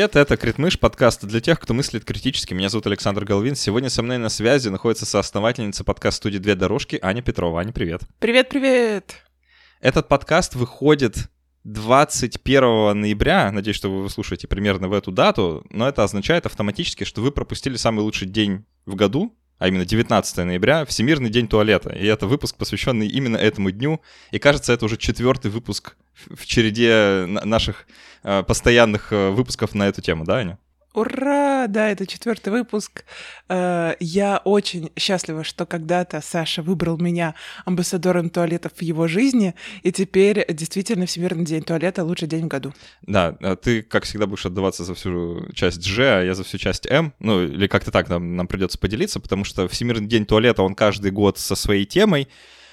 Привет, это Критмыш, подкаст для тех, кто мыслит критически. Меня зовут Александр Головин. Сегодня со мной на связи находится соосновательница подкаст-студии «Две дорожки» Аня Петрова. Аня, привет. Привет-привет. Этот подкаст выходит 21 ноября. Надеюсь, что вы слушаете примерно в эту дату, но это означает автоматически, что вы пропустили самый лучший день в году, а именно 19 ноября, Всемирный день туалета. И это выпуск, посвященный именно этому дню. И кажется, это уже четвертый выпуск в череде наших э, постоянных э, выпусков на эту тему, да, Аня? Ура! Да, это четвертый выпуск. Э, я очень счастлива, что когда-то Саша выбрал меня амбассадором туалетов в его жизни, и теперь действительно Всемирный день туалета — лучший день в году. Да, ты, как всегда, будешь отдаваться за всю часть G, а я за всю часть M. Ну, или как-то так нам, нам придется поделиться, потому что Всемирный день туалета, он каждый год со своей темой,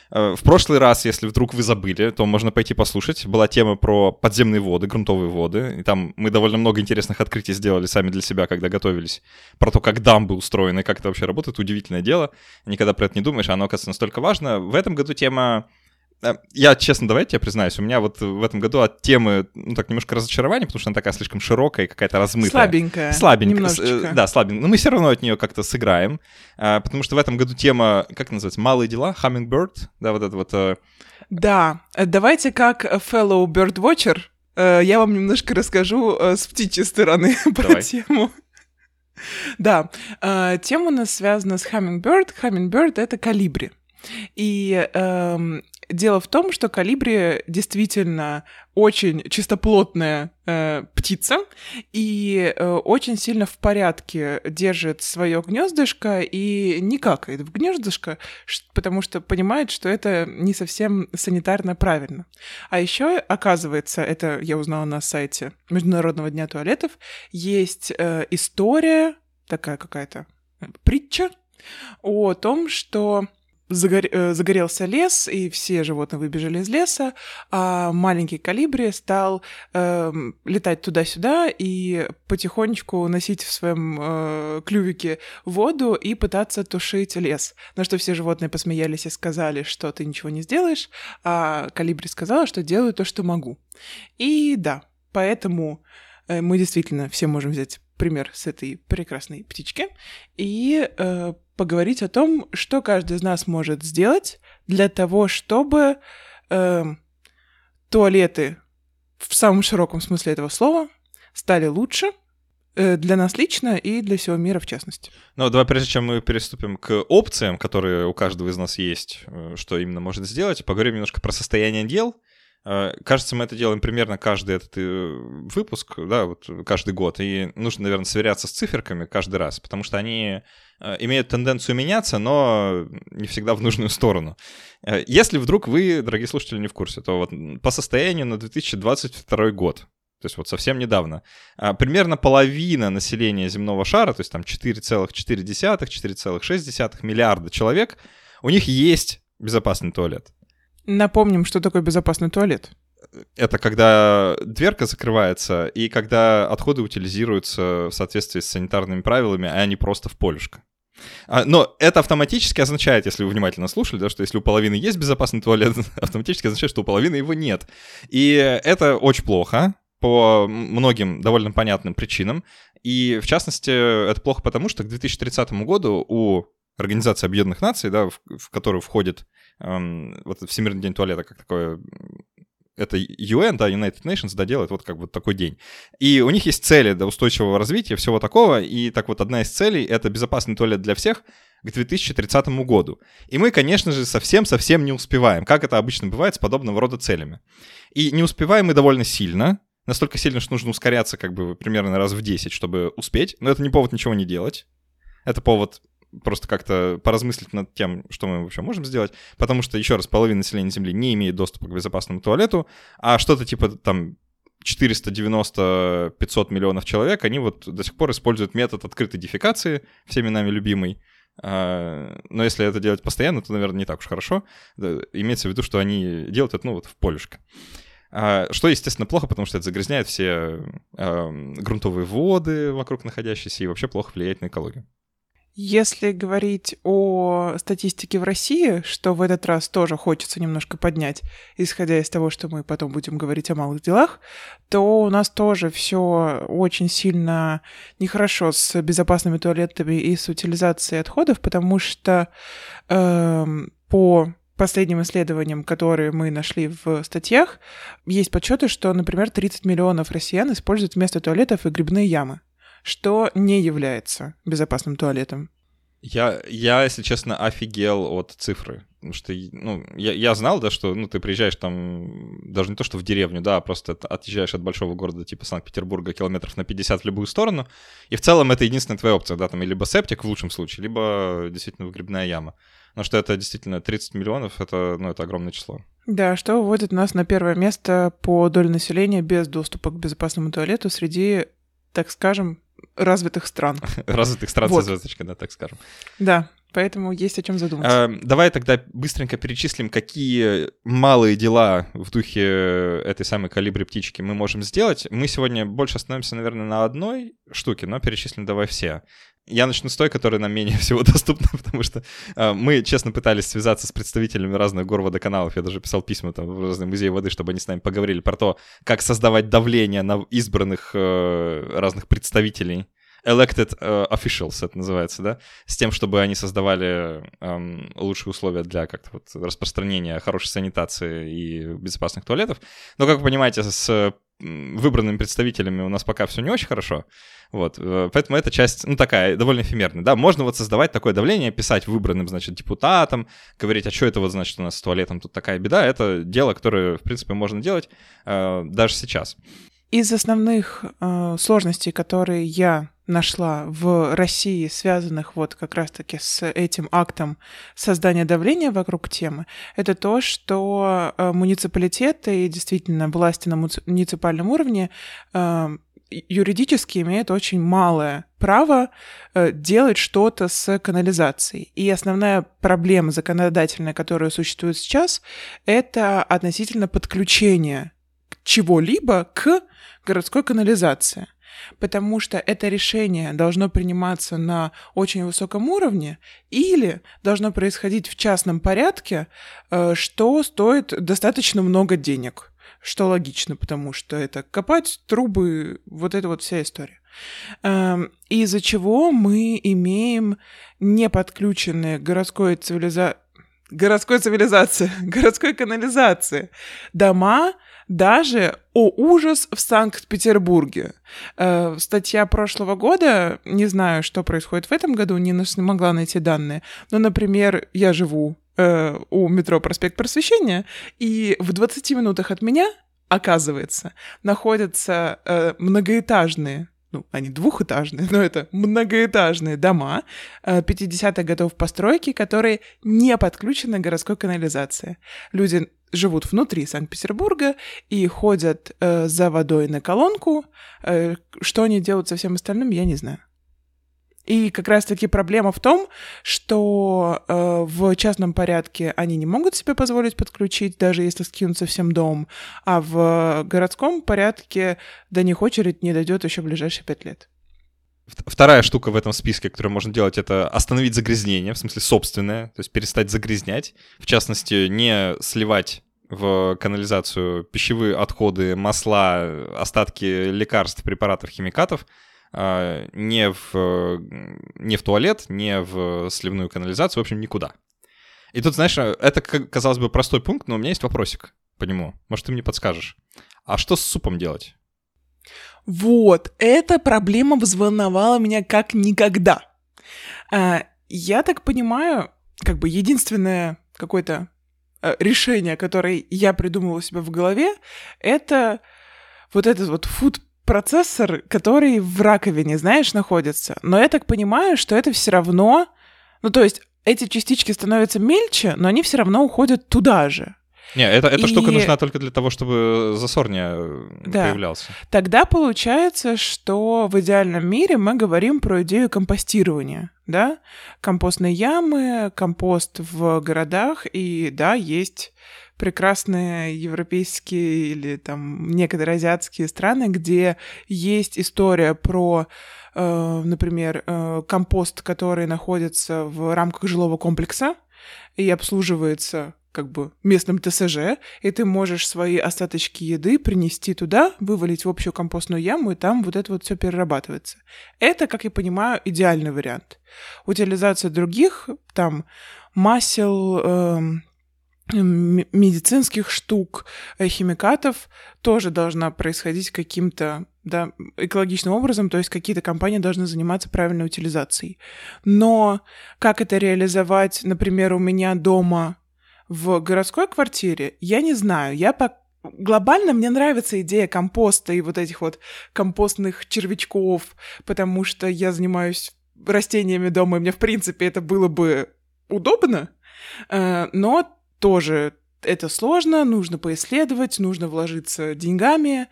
в прошлый раз, если вдруг вы забыли, то можно пойти послушать. Была тема про подземные воды, грунтовые воды. И там мы довольно много интересных открытий сделали сами для себя, когда готовились. Про то, как дамбы устроены, как это вообще работает. Удивительное дело. Никогда про это не думаешь, а оно, оказывается, настолько важно. В этом году тема Э, я, честно, давайте я признаюсь, у меня вот в этом году от темы, ну так, немножко разочарование, потому что она такая слишком широкая и какая-то размытая. Слабенькая. Слабенькая. Немножечко. Да, слабенькая. Но мы все равно от нее как-то сыграем, э, потому что в этом году тема, как называется, «Малые дела», «Hummingbird», да, вот это вот... Э, да, давайте как fellow birdwatcher, я вам немножко расскажу с птичьей стороны про Давай. тему. Да, тема у нас связана с Hummingbird. Hummingbird — это калибри. И эм, Дело в том, что калибри действительно очень чистоплотная э, птица и э, очень сильно в порядке держит свое гнездышко и не какает в гнездышко, потому что понимает, что это не совсем санитарно правильно. А еще, оказывается, это я узнала на сайте Международного дня туалетов, есть э, история, такая какая-то э, притча о том, что загор... Э, загорелся лес, и все животные выбежали из леса, а маленький калибри стал э, летать туда-сюда и потихонечку носить в своем э, клювике воду и пытаться тушить лес. На что все животные посмеялись и сказали, что ты ничего не сделаешь, а калибри сказала, что делаю то, что могу. И да, поэтому э, мы действительно все можем взять пример с этой прекрасной птички и э, поговорить о том, что каждый из нас может сделать для того, чтобы э, туалеты в самом широком смысле этого слова стали лучше э, для нас лично и для всего мира в частности. Ну, давай, прежде чем мы переступим к опциям, которые у каждого из нас есть, э, что именно может сделать, поговорим немножко про состояние дел — кажется, мы это делаем примерно каждый этот э, выпуск, да, вот каждый год. И нужно, наверное, сверяться с циферками каждый раз, потому что они э, имеют тенденцию меняться, но не всегда в нужную сторону. Если вдруг вы, дорогие слушатели, не в курсе, то вот по состоянию на 2022 год, то есть вот совсем недавно, примерно половина населения земного шара, то есть там 4,4-4,6 миллиарда человек, у них есть безопасный туалет. Напомним, что такое безопасный туалет. Это когда дверка закрывается, и когда отходы утилизируются в соответствии с санитарными правилами, а не просто в полюшко. А, но это автоматически означает, если вы внимательно слушали, да, что если у половины есть безопасный туалет, автоматически означает, что у половины его нет. И это очень плохо по многим довольно понятным причинам. И, в частности, это плохо потому, что к 2030 году у Организации Объединенных Наций, да, в, в которую входит эм, вот Всемирный день туалета, как такое это UN, да, United Nations, да, делает вот как бы такой день. И у них есть цели до устойчивого развития, всего такого, и так вот одна из целей — это безопасный туалет для всех к 2030 году. И мы, конечно же, совсем-совсем не успеваем, как это обычно бывает с подобного рода целями. И не успеваем мы довольно сильно, настолько сильно, что нужно ускоряться как бы примерно раз в 10, чтобы успеть, но это не повод ничего не делать. Это повод просто как-то поразмыслить над тем, что мы вообще можем сделать, потому что, еще раз, половина населения Земли не имеет доступа к безопасному туалету, а что-то типа там 490-500 миллионов человек, они вот до сих пор используют метод открытой дефекации, всеми нами любимый, а, но если это делать постоянно, то, наверное, не так уж хорошо. Имеется в виду, что они делают это, ну, вот в полюшко. А, что, естественно, плохо, потому что это загрязняет все грунтовые воды вокруг находящиеся и вообще плохо влияет на экологию. Если говорить о статистике в России, что в этот раз тоже хочется немножко поднять, исходя из того, что мы потом будем говорить о малых делах, то у нас тоже все очень сильно нехорошо с безопасными туалетами и с утилизацией отходов, потому что э, по последним исследованиям, которые мы нашли в статьях, есть подсчеты, что, например, 30 миллионов россиян используют вместо туалетов и грибные ямы что не является безопасным туалетом. Я, я, если честно, офигел от цифры. Потому что, ну, я, я знал, да, что, ну, ты приезжаешь там, даже не то, что в деревню, да, а просто отъезжаешь от большого города типа Санкт-Петербурга километров на 50 в любую сторону, и в целом это единственная твоя опция, да, там, либо септик в лучшем случае, либо действительно выгребная яма. Но что это действительно 30 миллионов, это, ну, это огромное число. Да, что выводит нас на первое место по доле населения без доступа к безопасному туалету среди, так скажем, развитых стран. Развитых стран вот. со звездочкой, да, так скажем. Да, поэтому есть о чем задуматься. А, давай тогда быстренько перечислим, какие малые дела в духе этой самой калибри птички мы можем сделать. Мы сегодня больше остановимся, наверное, на одной штуке, но перечислим давай все. Я начну с той, которая нам менее всего доступна, потому что э, мы, честно, пытались связаться с представителями разных гор водоканалов. Я даже писал письма там, в разные музеи воды, чтобы они с нами поговорили про то, как создавать давление на избранных э, разных представителей. Elected uh, officials это называется, да, с тем, чтобы они создавали эм, лучшие условия для как-то вот распространения хорошей санитации и безопасных туалетов. Но, как вы понимаете, с выбранными представителями у нас пока все не очень хорошо. Вот, э, поэтому эта часть, ну, такая, довольно эфемерная, да, можно вот создавать такое давление, писать выбранным, значит, депутатам, говорить, а что это вот, значит, у нас с туалетом тут такая беда, это дело, которое, в принципе, можно делать э, даже сейчас. Из основных э, сложностей, которые я нашла в России, связанных вот как раз-таки с этим актом создания давления вокруг темы, это то, что э, муниципалитеты и действительно власти на муниципальном уровне э, юридически имеет очень малое право э, делать что-то с канализацией. И основная проблема законодательная, которая существует сейчас, это относительно подключения чего-либо к городской канализации. Потому что это решение должно приниматься на очень высоком уровне или должно происходить в частном порядке, э, что стоит достаточно много денег что логично, потому что это копать трубы, вот эта вот вся история. Эм, из-за чего мы имеем неподключенные городской цивилизации городской цивилизации, городской канализации, дома, даже, о ужас, в Санкт-Петербурге. Э, статья прошлого года, не знаю, что происходит в этом году, не смогла найти данные, но, например, я живу э, у метро Проспект Просвещения, и в 20 минутах от меня, оказывается, находятся э, многоэтажные ну, они двухэтажные, но это многоэтажные дома 50-х э, годов постройки, которые не подключены к городской канализации. Люди живут внутри Санкт-Петербурга и ходят э, за водой на колонку. Э, что они делают со всем остальным, я не знаю. И как раз-таки проблема в том, что э, в частном порядке они не могут себе позволить подключить, даже если скинутся всем дом, а в городском порядке до них очередь не дойдет еще в ближайшие пять лет. Вторая штука в этом списке, которую можно делать, это остановить загрязнение, в смысле собственное, то есть перестать загрязнять. В частности, не сливать в канализацию пищевые отходы, масла, остатки лекарств, препаратов, химикатов, не в, не в туалет, не в сливную канализацию, в общем, никуда. И тут, знаешь, это, казалось бы, простой пункт, но у меня есть вопросик по нему. Может, ты мне подскажешь. А что с супом делать? Вот, эта проблема взволновала меня как никогда. А, я так понимаю, как бы единственное какое-то э, решение, которое я придумала у себя в голове, это вот этот вот food процессор, который в раковине, знаешь, находится. Но я так понимаю, что это все равно... Ну, то есть эти частички становятся мельче, но они все равно уходят туда же. Не, это, эта и... штука нужна только для того, чтобы засор не э, да. появлялся. Тогда получается, что в идеальном мире мы говорим про идею компостирования, да? Компостные ямы, компост в городах, и да, есть прекрасные европейские или там некоторые азиатские страны, где есть история про, э, например, э, компост, который находится в рамках жилого комплекса и обслуживается как бы местным ТСЖ, и ты можешь свои остаточки еды принести туда, вывалить в общую компостную яму, и там вот это вот все перерабатывается. Это, как я понимаю, идеальный вариант. Утилизация других, там, масел, э, медицинских штук, э, химикатов тоже должна происходить каким-то да, экологичным образом, то есть какие-то компании должны заниматься правильной утилизацией. Но как это реализовать, например, у меня дома в городской квартире, я не знаю. Я по глобально мне нравится идея компоста и вот этих вот компостных червячков, потому что я занимаюсь растениями дома, и мне, в принципе, это было бы удобно, э, но тоже это сложно, нужно поисследовать, нужно вложиться деньгами.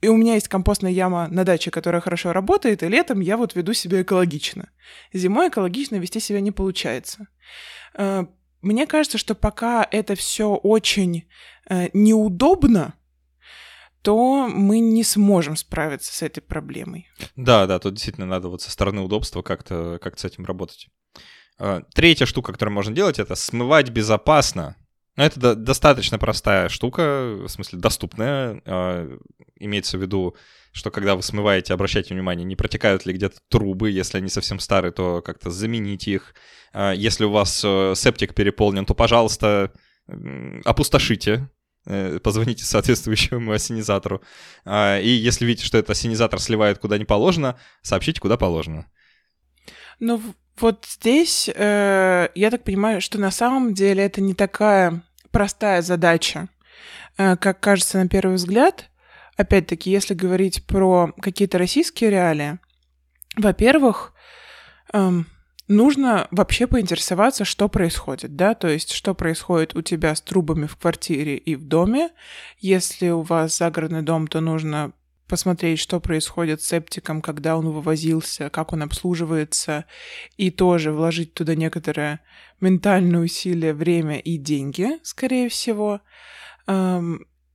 И у меня есть компостная яма на даче, которая хорошо работает, и летом я вот веду себя экологично. Зимой экологично вести себя не получается. Э, мне кажется, что пока это все очень э, неудобно, то мы не сможем справиться с этой проблемой. Да, да, тут действительно надо вот со стороны удобства как-то как с этим работать. Э, третья штука, которую можно делать, это смывать безопасно. Но это до- достаточно простая штука, в смысле доступная. Э, имеется в виду, что когда вы смываете, обращайте внимание, не протекают ли где-то трубы, если они совсем старые, то как-то замените их. Э, если у вас септик переполнен, то, пожалуйста, опустошите позвоните соответствующему ассенизатору. И если видите, что этот ассенизатор сливает куда не положено, сообщите, куда положено. Ну, вот здесь э, я так понимаю, что на самом деле это не такая простая задача, э, как кажется на первый взгляд. Опять-таки, если говорить про какие-то российские реалии, во-первых, эм, нужно вообще поинтересоваться, что происходит, да, то есть что происходит у тебя с трубами в квартире и в доме. Если у вас загородный дом, то нужно посмотреть, что происходит с септиком, когда он вывозился, как он обслуживается, и тоже вложить туда некоторое ментальное усилие, время и деньги, скорее всего.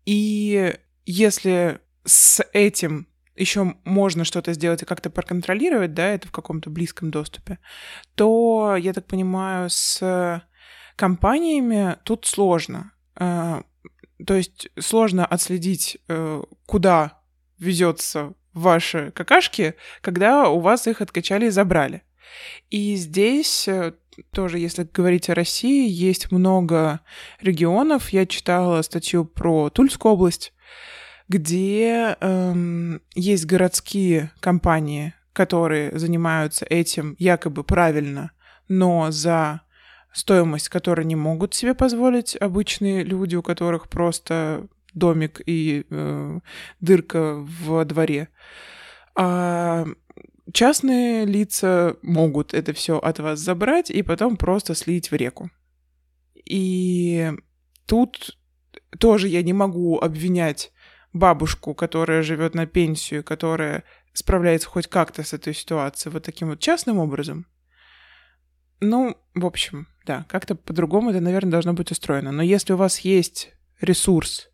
И если с этим еще можно что-то сделать и как-то проконтролировать, да, это в каком-то близком доступе, то, я так понимаю, с компаниями тут сложно. Э, то есть сложно отследить, э, куда везется ваши какашки, когда у вас их откачали и забрали. И здесь э, тоже, если говорить о России, есть много регионов. Я читала статью про Тульскую область, где эм, есть городские компании, которые занимаются этим якобы правильно, но за стоимость, которую не могут себе позволить обычные люди, у которых просто домик и э, дырка в дворе. А частные лица могут это все от вас забрать и потом просто слить в реку. И тут тоже я не могу обвинять бабушку, которая живет на пенсию, которая справляется хоть как-то с этой ситуацией вот таким вот частным образом. Ну, в общем, да, как-то по-другому это, наверное, должно быть устроено. Но если у вас есть ресурс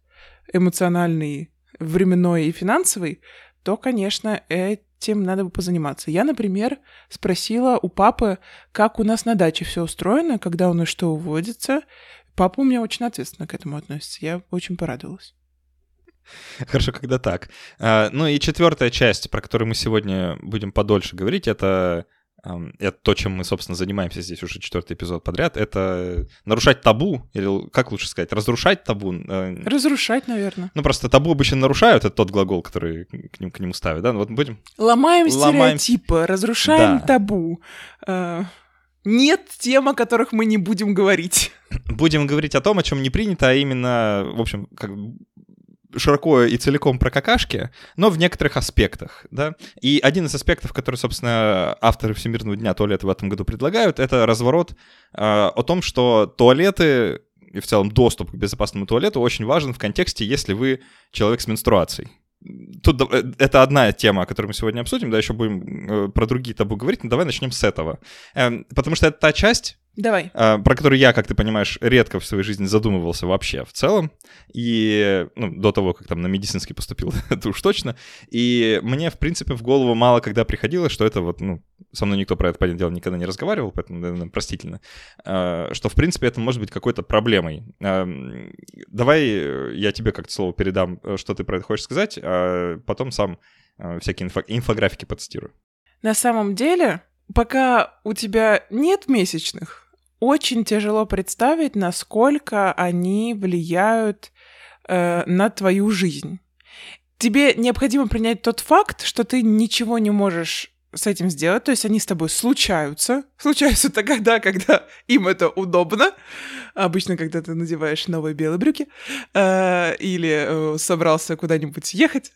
эмоциональный, временной и финансовый, то, конечно, этим надо бы позаниматься. Я, например, спросила у папы, как у нас на даче все устроено, когда у нас что уводится. Папа у меня очень ответственно к этому относится. Я очень порадовалась. Хорошо, когда так. А, ну и четвертая часть, про которую мы сегодня будем подольше говорить, это это то, чем мы, собственно, занимаемся здесь уже четвертый эпизод подряд, это нарушать табу, или как лучше сказать, разрушать табу. Э, разрушать, наверное. Ну, просто табу обычно нарушают, это тот глагол, который к ним, к нему ставят, да? Ну, вот будем... Ломаем, Ломаем... стереотипы, разрушаем да. табу. Э, нет тем, о которых мы не будем говорить. Будем говорить о том, о чем не принято, а именно, в общем, как широко и целиком про какашки, но в некоторых аспектах, да. И один из аспектов, который, собственно, авторы Всемирного дня туалета в этом году предлагают, это разворот э, о том, что туалеты и в целом доступ к безопасному туалету очень важен в контексте, если вы человек с менструацией. Тут э, это одна тема, которую мы сегодня обсудим, да, еще будем э, про другие табу говорить, но давай начнем с этого. Эм, потому что это та часть, Давай. А, про который я, как ты понимаешь, редко в своей жизни задумывался вообще в целом. И, ну, до того, как там на медицинский поступил, это уж точно. И мне, в принципе, в голову мало когда приходило, что это вот, ну, со мной никто про это, понятное дело, никогда не разговаривал, поэтому, наверное, простительно, а, что, в принципе, это может быть какой-то проблемой. А, давай я тебе как-то слово передам, что ты про это хочешь сказать, а потом сам всякие инфо- инфографики подстирую. На самом деле, пока у тебя нет месячных, очень тяжело представить, насколько они влияют э, на твою жизнь. Тебе необходимо принять тот факт, что ты ничего не можешь с этим сделать, то есть они с тобой случаются. Случаются тогда, когда им это удобно. Обычно, когда ты надеваешь новые белые брюки э, или э, собрался куда-нибудь ехать,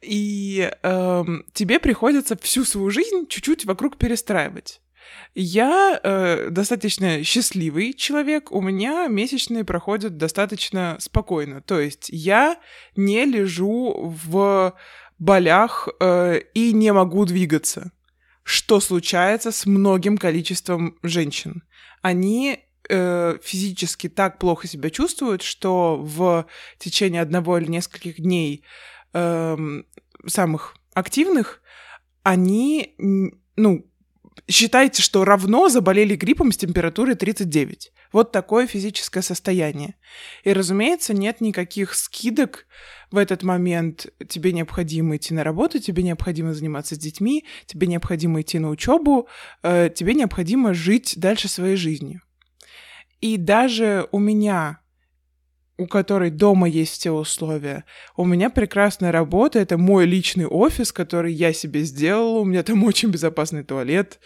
и э, тебе приходится всю свою жизнь чуть-чуть вокруг перестраивать. Я э, достаточно счастливый человек, у меня месячные проходят достаточно спокойно. То есть я не лежу в болях э, и не могу двигаться. Что случается с многим количеством женщин? Они э, физически так плохо себя чувствуют, что в течение одного или нескольких дней э, самых активных они, ну, считайте, что равно заболели гриппом с температурой 39. Вот такое физическое состояние. И, разумеется, нет никаких скидок в этот момент. Тебе необходимо идти на работу, тебе необходимо заниматься с детьми, тебе необходимо идти на учебу, э, тебе необходимо жить дальше своей жизнью. И даже у меня у которой дома есть все условия. У меня прекрасная работа, это мой личный офис, который я себе сделала, у меня там очень безопасный туалет.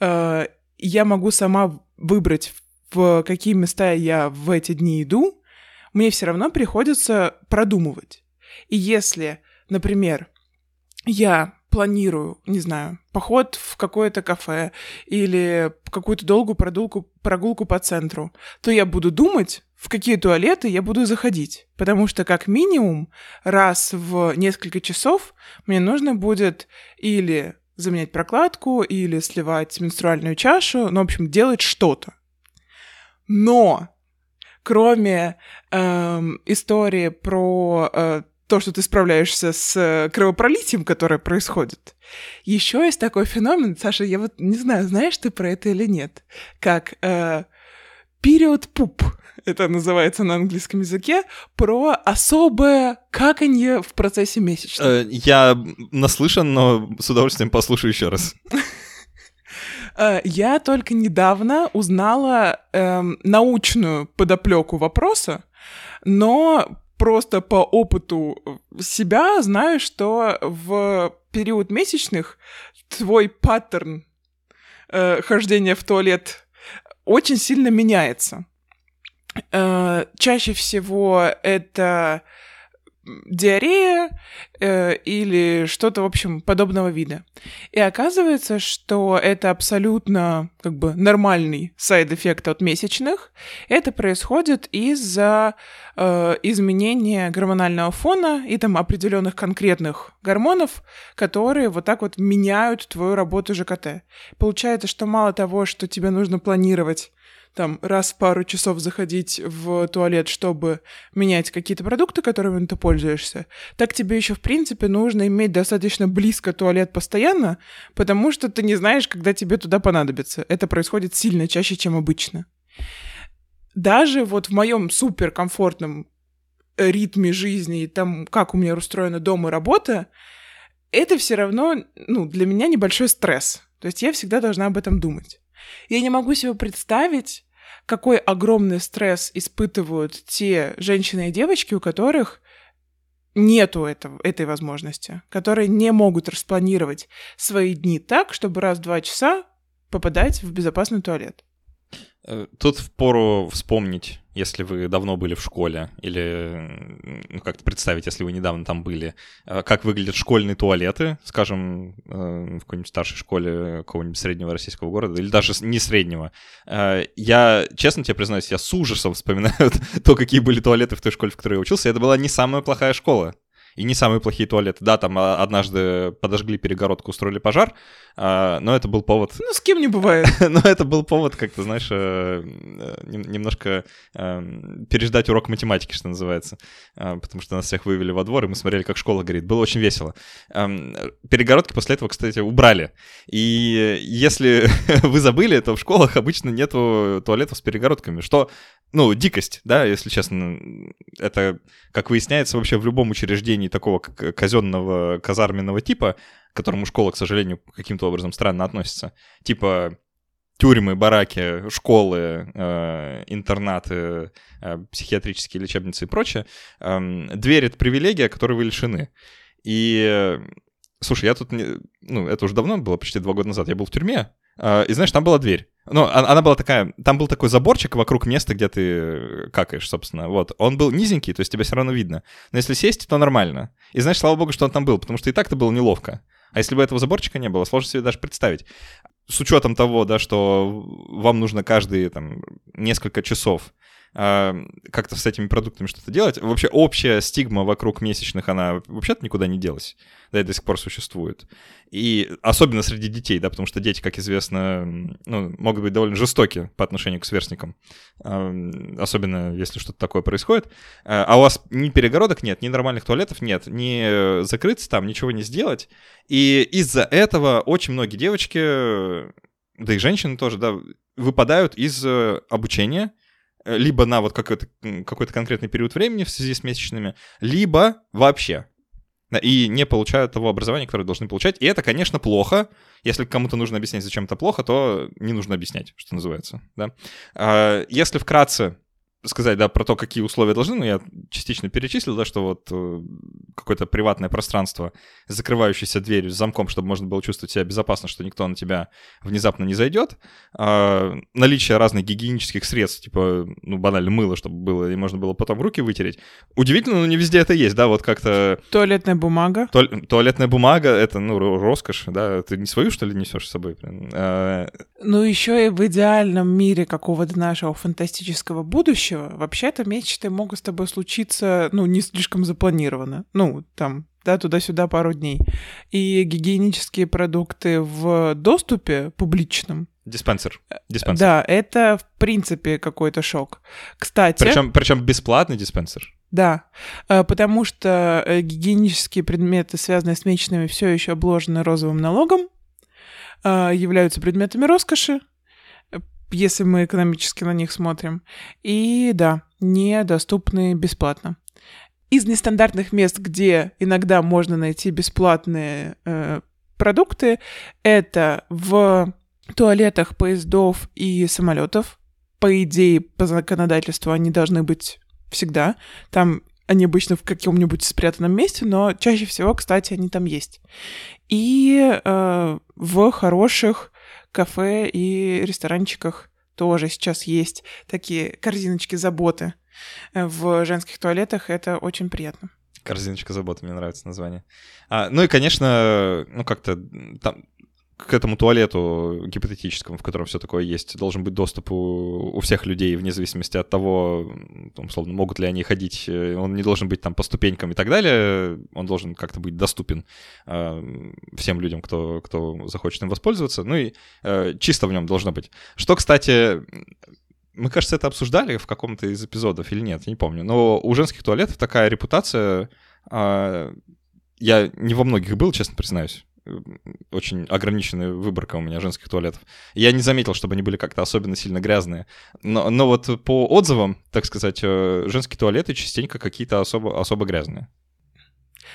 Э, я могу сама выбрать, в какие места я в эти дни иду, мне все равно приходится продумывать. И если, например, я планирую, не знаю, поход в какое-то кафе или какую-то долгую прогулку, прогулку по центру, то я буду думать, в какие туалеты я буду заходить. Потому что как минимум раз в несколько часов мне нужно будет или заменять прокладку, или сливать менструальную чашу, ну, в общем, делать что-то. Но кроме эм, истории про э, то, что ты справляешься с э, кровопролитием, которое происходит. Еще есть такой феномен, Саша, я вот не знаю, знаешь ты про это или нет, как э, период пуп, это называется на английском языке, про особое каканье в процессе месячных. Э, я наслышан, но с удовольствием послушаю еще раз. Э, я только недавно узнала эм, научную подоплеку вопроса, но просто по опыту себя знаю, что в период месячных твой паттерн э, хождения в туалет очень сильно меняется. Э, чаще всего это диарея э, или что-то, в общем, подобного вида. И оказывается, что это абсолютно как бы нормальный side effect от месячных. Это происходит из-за э, изменения гормонального фона и там определенных конкретных гормонов, которые вот так вот меняют твою работу ЖКТ. Получается, что мало того, что тебе нужно планировать там раз в пару часов заходить в туалет, чтобы менять какие-то продукты, которыми ты пользуешься, так тебе еще, в принципе, нужно иметь достаточно близко туалет постоянно, потому что ты не знаешь, когда тебе туда понадобится. Это происходит сильно чаще, чем обычно. Даже вот в моем суперкомфортном ритме жизни, там, как у меня устроена дом и работа, это все равно, ну, для меня небольшой стресс. То есть я всегда должна об этом думать. Я не могу себе представить, какой огромный стресс испытывают те женщины и девочки, у которых нету этого, этой возможности, которые не могут распланировать свои дни так, чтобы раз в два часа попадать в безопасный туалет. Э, тут впору вспомнить, если вы давно были в школе, или ну, как-то представить, если вы недавно там были, э, как выглядят школьные туалеты, скажем, э, в какой-нибудь старшей школе какого-нибудь среднего российского города, или даже не среднего. Я, честно тебе признаюсь, я с ужасом вспоминаю то, какие были туалеты в той школе, в которой я учился. Это была не самая плохая школа. И не самые плохие туалеты. Да, там а, однажды подожгли перегородку, устроили пожар, а, но это был повод... Ну, с кем не бывает. но это был повод, как ты знаешь, э, немножко эм, переждать урок математики, что называется, потому что нас всех вывели во двор, и мы смотрели, как школа горит. Было очень весело. Эм, перегородки после этого, кстати, убрали. И если вы забыли, то в школах обычно нету туалетов с перегородками, что ну, дикость, да, если честно. Это, как выясняется, вообще в любом учреждении такого казенного казарменного типа, к которому школа, к сожалению, каким-то образом странно относится. Типа тюрьмы, бараки, школы, э, интернаты, э, психиатрические лечебницы и прочее. Э, дверь — это привилегия, которой вы лишены. И, слушай, я тут... Не, ну, это уже давно было, почти два года назад. Я был в тюрьме, э, и, знаешь, там была дверь. Ну, она была такая, там был такой заборчик вокруг места, где ты какаешь, собственно, вот. Он был низенький, то есть тебя все равно видно. Но если сесть, то нормально. И знаешь, слава богу, что он там был, потому что и так-то было неловко. А если бы этого заборчика не было, сложно себе даже представить. С учетом того, да, что вам нужно каждые там несколько часов а, как-то с этими продуктами что-то делать. Вообще общая стигма вокруг месячных, она вообще-то никуда не делась. Да, и до сих пор существует. И особенно среди детей, да, потому что дети, как известно, ну, могут быть довольно жестоки по отношению к сверстникам. А, особенно если что-то такое происходит. А, а у вас ни перегородок нет, ни нормальных туалетов нет, ни закрыться там, ничего не сделать. И из-за этого очень многие девочки, да и женщины тоже, да, выпадают из э, обучения, Э, либо на вот какой-то какой конкретный период времени в связи с месячными, либо вообще. И не получают того образования, которое должны получать. И это, конечно, плохо. Если кому-то нужно объяснять, зачем это плохо, то не нужно объяснять, что называется. Да? А, если вкратце сказать, да, про то, какие условия должны, ну, я частично перечислил, да, что вот э, какое-то приватное пространство, закрывающееся дверью с замком, чтобы можно было чувствовать себя безопасно, что никто на тебя внезапно не зайдет, а, наличие разных гигиенических средств, типа, ну, банально мыло, чтобы было, и можно было потом руки вытереть. Удивительно, но не везде это есть, да, вот как-то... Туалетная бумага. Туаль... Туалетная бумага, это, ну, роскошь, да, ты не свою, что ли, несешь с собой? А... Ну, еще и в идеальном мире какого-то нашего фантастического будущего будущего, вообще-то месячные могут с тобой случиться, ну, не слишком запланированно. Ну, там, да, туда-сюда пару дней. И гигиенические продукты в доступе публичном, Диспенсер. Диспенсер. Да, это в принципе какой-то шок. Кстати. Причем, причем бесплатный диспенсер. Да, э, потому что э, гигиенические предметы, связанные с месячными, все еще обложены розовым налогом, э, являются предметами роскоши, если мы экономически на них смотрим. И да, недоступны бесплатно. Из нестандартных мест, где иногда можно найти бесплатные э, продукты, это в туалетах поездов и самолетов. По идее, по законодательству они должны быть всегда. Там они обычно в каком-нибудь спрятанном месте, но чаще всего, кстати, они там есть. И э, в хороших кафе и ресторанчиках тоже сейчас есть такие корзиночки заботы э, в женских туалетах. Это очень приятно. Корзиночка заботы, мне нравится название. А, ну и, конечно, ну как-то там к этому туалету гипотетическому, в котором все такое есть, должен быть доступ у, у всех людей, вне зависимости от того, там, условно, могут ли они ходить. Э, он не должен быть там по ступенькам и так далее. Он должен как-то быть доступен э, всем людям, кто, кто захочет им воспользоваться. Ну и э, чисто в нем должно быть. Что, кстати, мы, кажется, это обсуждали в каком-то из эпизодов или нет, не помню. Но у женских туалетов такая репутация. Э, я не во многих был, честно признаюсь очень ограниченная выборка у меня женских туалетов. Я не заметил, чтобы они были как-то особенно сильно грязные. Но, но вот по отзывам, так сказать, э, женские туалеты частенько какие-то особо, особо грязные.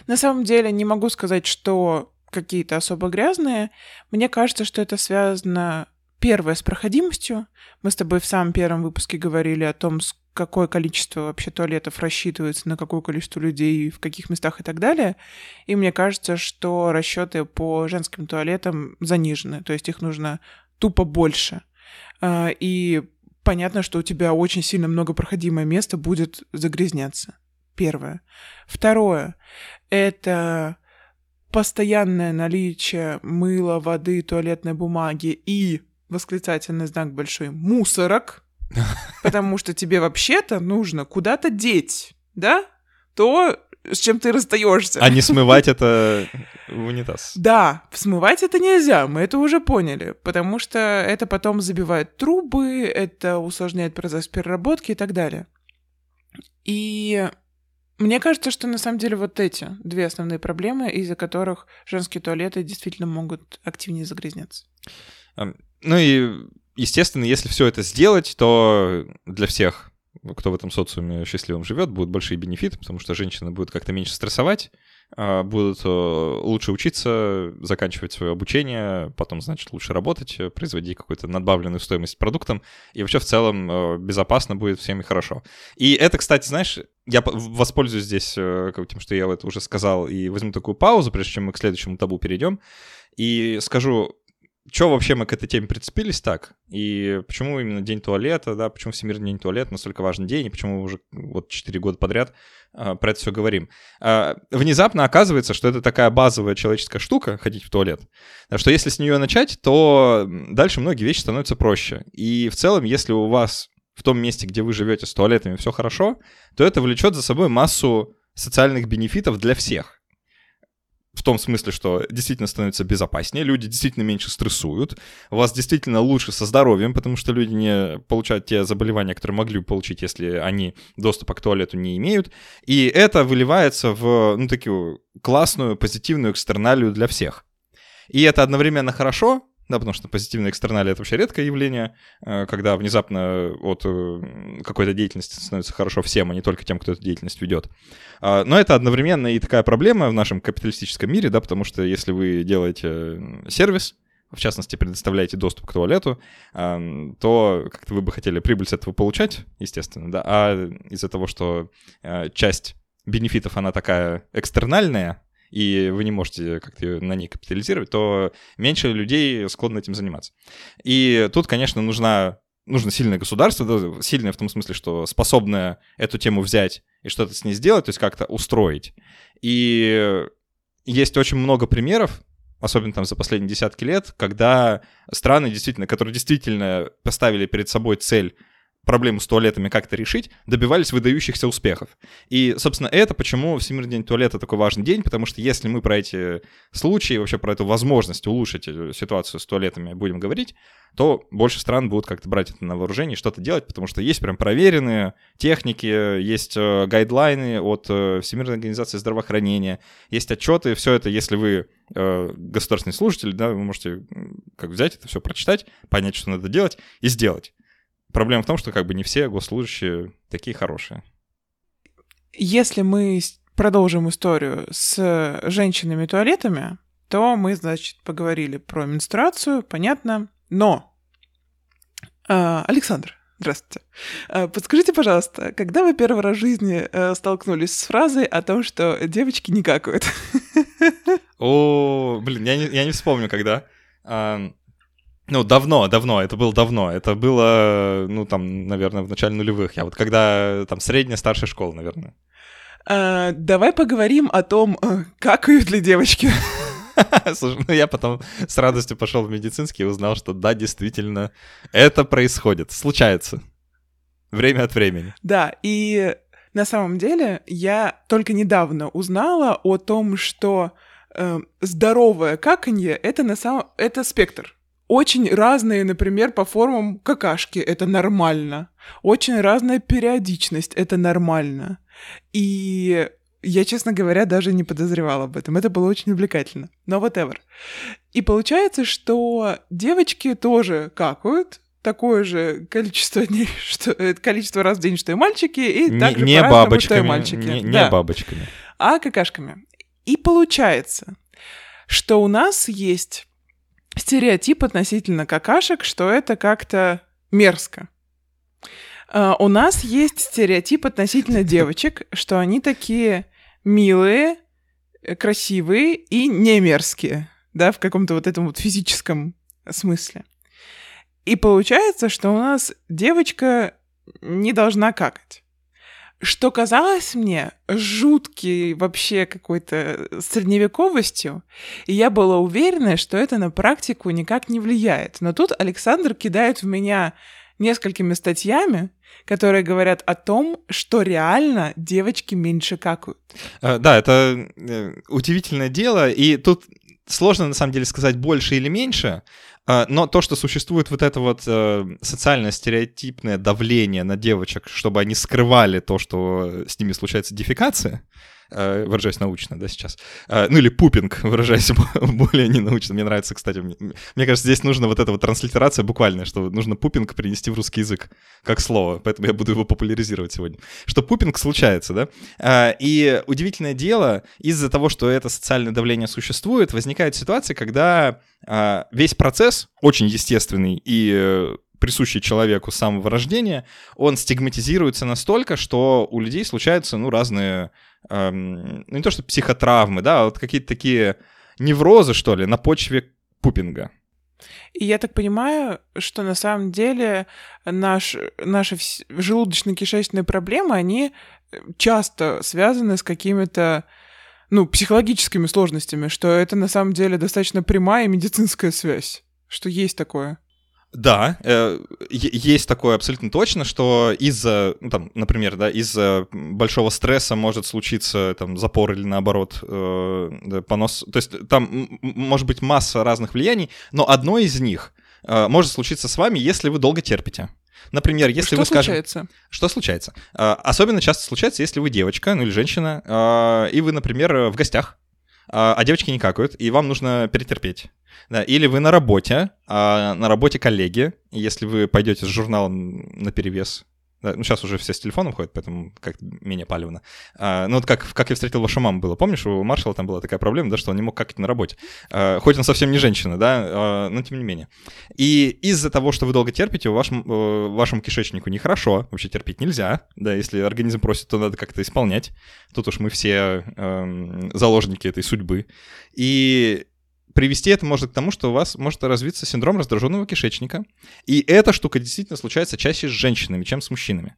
На самом деле не могу сказать, что какие-то особо грязные. Мне кажется, что это связано первое с проходимостью. Мы с тобой в самом первом выпуске говорили о том, какое количество вообще туалетов рассчитывается на какое количество людей, в каких местах и так далее. И мне кажется, что расчеты по женским туалетам занижены, то есть их нужно тупо больше. А, и понятно, что у тебя очень сильно много проходимое место будет загрязняться. Первое. Второе — это постоянное наличие мыла, воды, туалетной бумаги и восклицательный знак большой мусорок — потому что тебе вообще-то нужно куда-то деть, да? То с чем ты расстаешься. А не смывать это в унитаз. Да, смывать это нельзя, мы это уже поняли, потому что это потом забивает трубы, это усложняет процесс переработки и так далее. И мне кажется, что на самом деле вот эти две основные проблемы, из-за которых женские туалеты действительно могут активнее загрязняться. Ну и, естественно, если все это сделать, то для всех кто в этом социуме счастливым живет, будут большие бенефиты, потому что женщины будут как-то меньше стрессовать, а, будут э, лучше учиться, заканчивать свое обучение, потом, значит, лучше работать, э, производить какую-то надбавленную стоимость продуктам, и вообще в целом э, безопасно будет всем и хорошо. И это, кстати, знаешь, я воспользуюсь здесь тем, что я это уже сказал, и возьму такую паузу, прежде чем мы к следующему табу перейдем, и скажу, что вообще мы к этой теме прицепились так? И почему именно День туалета, да, почему Всемирный день туалета настолько важный день, и почему мы уже вот 4 года подряд э, про это все говорим? Э, внезапно оказывается, что это такая базовая человеческая штука, ходить в туалет, что если с нее начать, то дальше многие вещи становятся проще. И в целом, если у вас в том месте, где вы живете с туалетами, все хорошо, то это влечет за собой массу социальных бенефитов для всех в том смысле, что действительно становится безопаснее, люди действительно меньше стрессуют, у вас действительно лучше со здоровьем, потому что люди не получают те заболевания, которые могли бы получить, если они доступа к туалету не имеют. И это выливается в, ну, такую классную, позитивную экстерналию для всех. И это одновременно хорошо, да, потому что позитивные экстернали — это вообще редкое явление, э, когда внезапно от э, какой-то деятельности становится хорошо всем, а не только тем, кто эту деятельность ведет. А, но это одновременно и такая проблема в нашем капиталистическом мире, да, потому что если вы делаете сервис, в частности, предоставляете доступ к туалету, то как-то вы бы хотели прибыль с этого получать, естественно, да, а из-за того, что э, часть бенефитов, она такая экстернальная, и вы не можете как-то на ней капитализировать, то меньше людей склонны этим заниматься. И тут, конечно, нужна нужно сильное государство, да, сильное в том смысле, что способное эту тему взять и что-то с ней сделать, то есть как-то устроить. И есть очень много примеров, особенно там за последние десятки лет, когда страны действительно, которые действительно поставили перед собой цель проблему с туалетами как-то решить, добивались выдающихся успехов. И, собственно, это почему Всемирный день туалета такой важный день, потому что если мы про эти случаи, вообще про эту возможность улучшить ситуацию с туалетами будем говорить, то больше стран будут как-то брать это на вооружение и что-то делать, потому что есть прям проверенные техники, есть э, гайдлайны от э, Всемирной организации здравоохранения, есть отчеты, все это, если вы э, государственный служитель, да, вы можете как взять это все, прочитать, понять, что надо делать и сделать. Проблема в том, что как бы не все госслужащие такие хорошие. Если мы продолжим историю с женщинами-туалетами, то мы, значит, поговорили про менструацию, понятно. Но, э, Александр, здравствуйте. Э, подскажите, пожалуйста, когда вы первый раз в жизни э, столкнулись с фразой о том, что девочки не какают? О, блин, я не, я не вспомню, когда. Ну, давно, давно, это было давно. Это было, ну, там, наверное, в начале нулевых. Я вот когда, там, средняя, старшая школа, наверное. А, давай поговорим о том, э, какают ли девочки. Слушай, ну я потом с радостью пошел в медицинский и узнал, что да, действительно, это происходит, случается. Время от времени. Да, и на самом деле я только недавно узнала о том, что э, здоровое каканье это на самом это спектр очень разные, например, по формам какашки, это нормально. Очень разная периодичность, это нормально. И я, честно говоря, даже не подозревала об этом. Это было очень увлекательно. Но whatever. И получается, что девочки тоже какают, такое же количество дней, что э, количество раз в день, что и мальчики, и не, также не бабочками, что и мальчики. Не, не да. бабочками. А какашками. И получается, что у нас есть стереотип относительно какашек, что это как-то мерзко. Uh, у нас есть стереотип относительно девочек, что они такие милые, красивые и не мерзкие, да, в каком-то вот этом вот физическом смысле. И получается, что у нас девочка не должна какать что казалось мне жуткий вообще какой-то средневековостью, и я была уверена, что это на практику никак не влияет. Но тут Александр кидает в меня несколькими статьями, которые говорят о том, что реально девочки меньше какают. Э, да, это э, удивительное дело, и тут сложно на самом деле сказать больше или меньше, э, но то, что существует вот это вот социальное стереотипное давление на девочек, чтобы они скрывали то, что с ними случается дефекация, Э, выражаясь научно, да, сейчас. Э, ну или пупинг, выражаясь более ненаучно. Мне нравится, кстати, мне кажется, здесь нужно вот эта вот транслитерация буквальная, что нужно пупинг принести в русский язык как слово, поэтому я буду его популяризировать сегодня. Что пупинг случается, да? Э, и удивительное дело, из-за того, что это социальное давление существует, возникает ситуация, когда весь процесс очень естественный и присущий человеку с самого рождения, он стигматизируется настолько, что у людей случаются, ну, разные эм, ну не то что психотравмы, да, а вот какие-то такие неврозы, что ли, на почве пупинга. И я так понимаю, что на самом деле наш, наши желудочно-кишечные проблемы, они э, часто связаны с какими-то ну, психологическими сложностями, что это на самом деле достаточно прямая медицинская связь, что есть такое. Да, э, есть такое абсолютно точно, что из-за, ну, там, например, да, из-за большого стресса может случиться там запор или наоборот э, понос. То есть там может быть масса разных влияний, но одно из них э, может случиться с вами, если вы долго терпите. Например, если что вы скажете... случается? Что случается? Э, особенно часто случается, если вы девочка, ну или женщина, э, и вы, например, в гостях, а, а девочки не какают, и вам нужно перетерпеть. Да, или вы на работе, а на работе коллеги, если вы пойдете с журналом на перевес, ну, сейчас уже все с телефоном ходят, поэтому как менее палевно. А, ну, вот как, как я встретил вашу маму было. Помнишь, у Маршала там была такая проблема, да, что он не мог как-то на работе. А, хоть он совсем не женщина, да, а, но тем не менее. И из-за того, что вы долго терпите, у вашем, э, вашему кишечнику нехорошо, вообще терпеть нельзя, да, если организм просит, то надо как-то исполнять. Тут уж мы все э, заложники этой судьбы. И привести это может к тому, что у вас может развиться синдром раздраженного кишечника. И эта штука действительно случается чаще с женщинами, чем с мужчинами.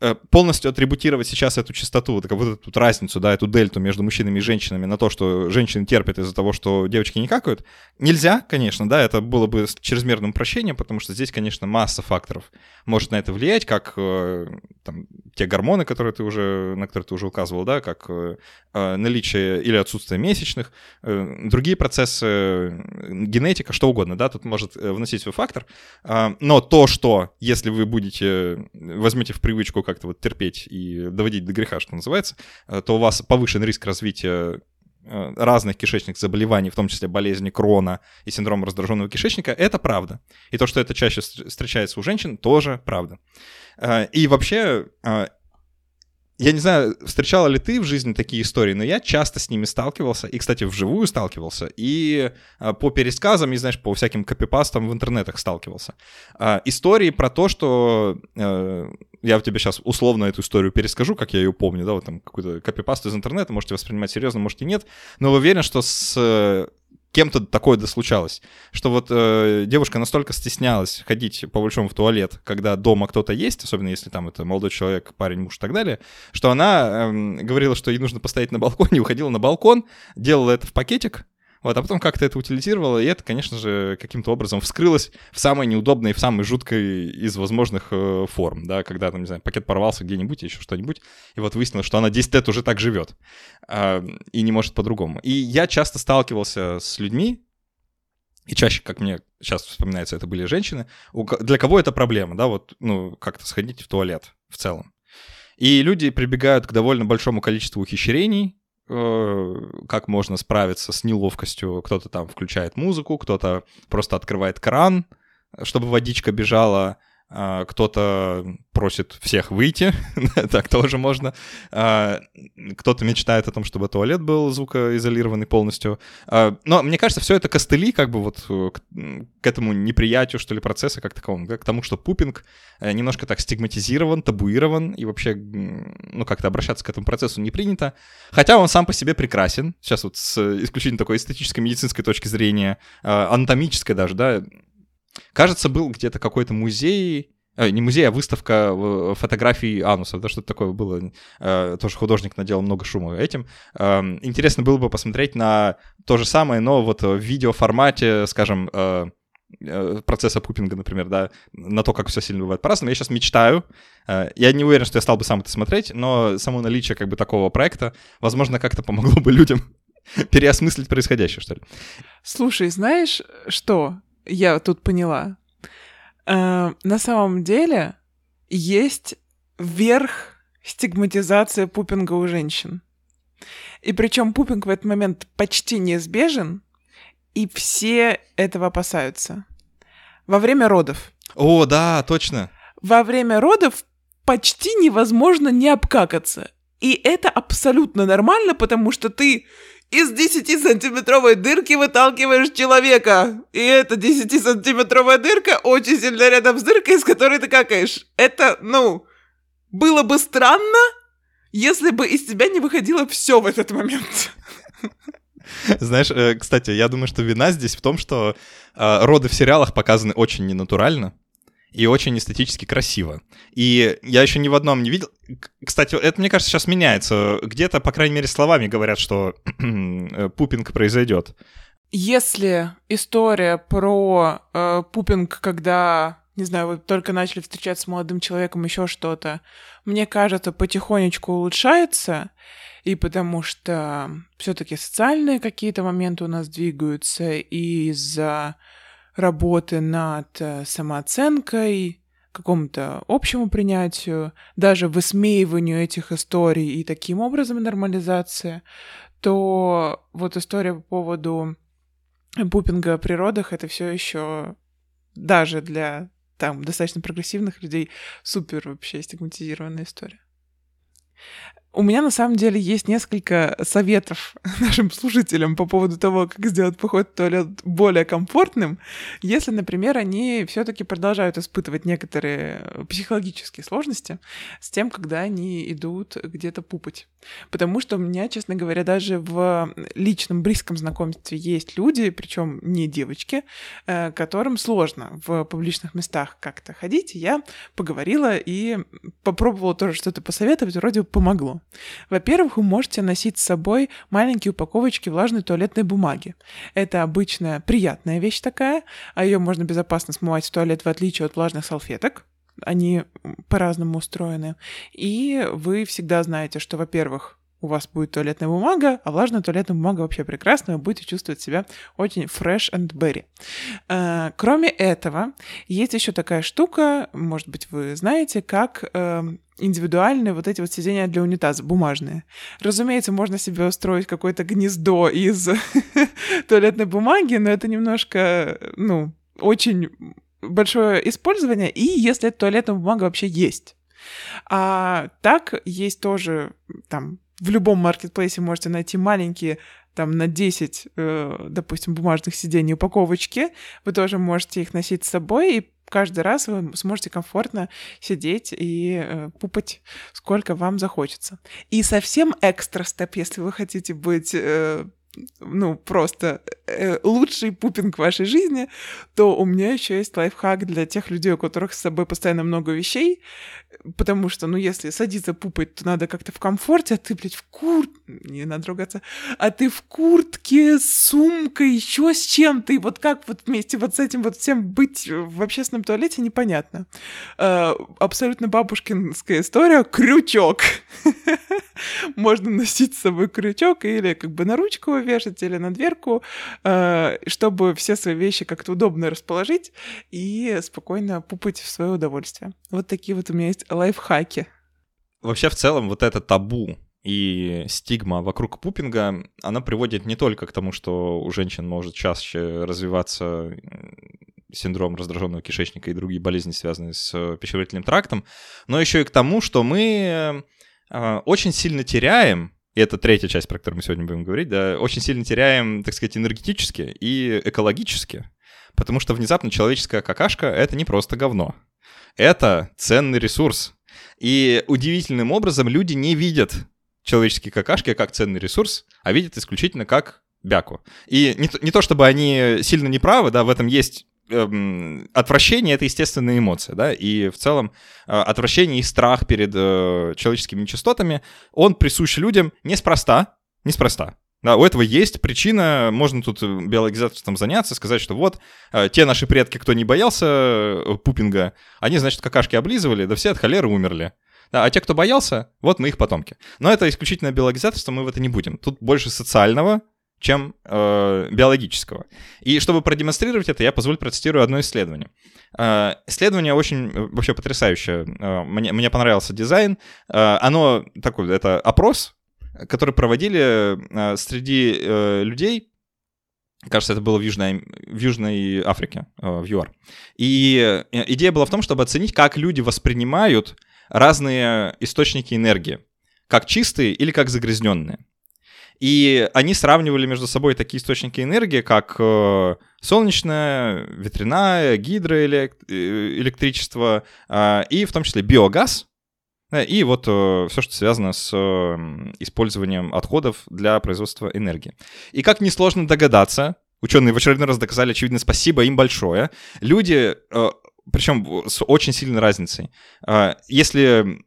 Э, полностью атрибутировать сейчас эту частоту, вот, вот эту разницу, да, эту дельту между мужчинами и женщинами на то, что женщины терпят из-за того, что девочки не какают, нельзя, конечно, да, это было бы чрезмерным прощением, потому что здесь, конечно, масса факторов. Может на это влиять, как э, там, те гормоны, которые ты уже, на которые ты уже указывал, да, как э, наличие или отсутствие месячных, другие процессы, генетика, что угодно, да, тут может вносить свой фактор, но то, что если вы будете, возьмете в привычку как-то вот терпеть и доводить до греха, что называется, э, то у вас повышен риск развития э, разных кишечных заболеваний, в том числе болезни Крона и синдрома раздраженного кишечника, это правда. И то, что это чаще встречается у женщин, тоже правда. Э, и вообще, я не знаю, встречала ли ты в жизни такие истории, но я часто с ними сталкивался, и, кстати, вживую сталкивался, и а, по пересказам, и, знаешь, по всяким копипастам в интернетах сталкивался. А, истории про то, что... А, я тебе сейчас условно эту историю перескажу, как я ее помню, да, вот там какой-то копипаст из интернета, можете воспринимать серьезно, можете нет, но уверен, что с кем-то такое да случалось, что вот э, девушка настолько стеснялась ходить по большому в туалет, когда дома кто-то есть, особенно если там это молодой человек, парень, муж и так далее, что она э, говорила, что ей нужно постоять на балконе, уходила на балкон, делала это в пакетик, вот, а потом как-то это утилизировало, и это, конечно же, каким-то образом вскрылось в самой неудобной, в самой жуткой из возможных э, форм, да, когда, там, не знаю, пакет порвался где-нибудь, еще что-нибудь, и вот выяснилось, что она 10 лет уже так живет, э, и не может по-другому. И я часто сталкивался с людьми, и чаще, как мне сейчас вспоминается, это были женщины, для кого это проблема, да, вот, ну, как-то сходить в туалет в целом. И люди прибегают к довольно большому количеству ухищрений, как можно справиться с неловкостью. Кто-то там включает музыку, кто-то просто открывает кран, чтобы водичка бежала. А, кто-то просит всех выйти, так тоже можно. А, кто-то мечтает о том, чтобы туалет был звукоизолированный полностью. А, но мне кажется, все это костыли как бы вот э, к этому неприятию, что ли, процесса как таковому, к тому, что пупинг э, немножко так стигматизирован, табуирован, и вообще, ну, как-то обращаться к этому процессу не принято. Хотя он сам по себе прекрасен. Сейчас вот с исключительно такой эстетической медицинской точки зрения, анатомической даже, да, Кажется, был где-то какой-то музей, э, не музей, а выставка фотографий ануса, да, что-то такое было. Э, тоже художник наделал много шума этим. Э, интересно было бы посмотреть на то же самое, но вот в видеоформате, скажем, э, процесса пупинга, например, да, на то, как все сильно бывает по-разному. Я сейчас мечтаю. Э, я не уверен, что я стал бы сам это смотреть, но само наличие как бы такого проекта, возможно, как-то помогло бы людям переосмыслить происходящее, что ли. Слушай, знаешь, что я тут поняла? Э, на самом деле есть верх стигматизация пупинга у женщин. И причем пупинг в этот момент почти неизбежен, и все этого опасаются. Во время родов. О, да, точно. Во время родов почти невозможно не обкакаться. И это абсолютно нормально, потому что ты из 10-сантиметровой дырки выталкиваешь человека. И эта 10-сантиметровая дырка очень сильно рядом с дыркой, из которой ты какаешь. Это, ну, было бы странно, если бы из тебя не выходило все в этот момент. Знаешь, э, кстати, я думаю, что вина здесь в том, что э, роды в сериалах показаны очень ненатурально и очень эстетически красиво. И я еще ни в одном не видел... Кстати, это, мне кажется, сейчас меняется. Где-то, по крайней мере, словами говорят, что э, пупинг произойдет. Если история про э, пупинг, когда, не знаю, вы только начали встречаться с молодым человеком, еще что-то, мне кажется, потихонечку улучшается, и потому что все-таки социальные какие-то моменты у нас двигаются, и из-за работы над э, самооценкой, какому-то общему принятию, даже высмеиванию этих историй и таким образом нормализация, то вот история по поводу пупинга о природах это все еще даже для там достаточно прогрессивных людей супер вообще стигматизированная история. У меня на самом деле есть несколько советов нашим слушателям по поводу того, как сделать поход в туалет более комфортным, если, например, они все-таки продолжают испытывать некоторые психологические сложности с тем, когда они идут где-то пупать. Потому что у меня, честно говоря, даже в личном близком знакомстве есть люди, причем не девочки, э, которым сложно в публичных местах как-то ходить. Я поговорила и попробовала тоже что-то посоветовать, вроде помогло. Во-первых, вы можете носить с собой маленькие упаковочки влажной туалетной бумаги. Это обычная приятная вещь такая, а ее можно безопасно смывать в туалет в отличие от влажных салфеток они по-разному устроены. И вы всегда знаете, что, во-первых, у вас будет туалетная бумага, а влажная туалетная бумага вообще прекрасная, вы будете чувствовать себя очень fresh and berry. Э, кроме этого, есть еще такая штука, может быть, вы знаете, как э, индивидуальные вот эти вот сиденья для унитаза, бумажные. Разумеется, можно себе устроить какое-то гнездо из туалетной бумаги, но это немножко, ну, очень большое использование, и если туалетная бумага вообще есть. А так есть тоже там в любом маркетплейсе можете найти маленькие там на 10, э, допустим, бумажных сидений упаковочки. Вы тоже можете их носить с собой, и каждый раз вы сможете комфортно сидеть и э, пупать, сколько вам захочется. И совсем экстра степ, если вы хотите быть э, ну, просто э, лучший пупинг вашей жизни, то у меня еще есть лайфхак для тех людей, у которых с собой постоянно много вещей, потому что, ну, если садиться пупать, то надо как-то в комфорте, а ты, блядь, в кур... Не надо ругаться. А ты в куртке, с сумкой, еще с чем-то, и вот как вот вместе вот с этим вот всем быть в общественном туалете, непонятно. Э, абсолютно бабушкинская история. Крючок. Можно носить с собой крючок или как бы на ручку вешать, или на дверку, э, чтобы все свои вещи как-то удобно расположить и спокойно пупать в свое удовольствие. Вот такие вот у меня есть лайфхаки. Вообще, в целом, вот это табу и стигма вокруг пупинга, она приводит не только к тому, что у женщин может чаще развиваться синдром раздраженного кишечника и другие болезни, связанные с пищеварительным трактом, но еще и к тому, что мы э, очень сильно теряем, и это третья часть, про которую мы сегодня будем говорить, да, очень сильно теряем, так сказать, энергетически и экологически, потому что внезапно человеческая какашка — это не просто говно. Это ценный ресурс. И удивительным образом люди не видят человеческие какашки как ценный ресурс, а видят исключительно как бяку. И не, не то, чтобы они сильно неправы, да, в этом есть эм, отвращение это естественная эмоция, да, и в целом э, отвращение и страх перед э, человеческими нечистотами, он присущ людям неспроста, неспроста. Да, у этого есть причина, можно тут биологизаторством заняться, сказать, что вот, э, те наши предки, кто не боялся э, пупинга, они, значит, какашки облизывали, да все от холеры умерли. Да, а те, кто боялся, вот мы их потомки. Но это исключительно биологизаторство, мы в это не будем. Тут больше социального, чем э, биологического. И чтобы продемонстрировать это, я позволю процитирую одно исследование. Э, исследование очень э, вообще потрясающее. Э, мне, мне понравился дизайн. Э, оно такой, это опрос, который проводили э, среди э, людей, Кажется, это было в Южной, в Южной Африке, э, в ЮАР. И э, идея была в том, чтобы оценить, как люди воспринимают разные источники энергии, как чистые или как загрязненные. И они сравнивали между собой такие источники энергии, как э, солнечная, ветряная, гидроэлектричество, э, и в том числе биогаз, и вот э, все, что связано с использованием отходов для производства энергии. И как несложно догадаться, ученые в очередной раз доказали, очевидно, спасибо им большое, люди, причем с очень сильной разницей, если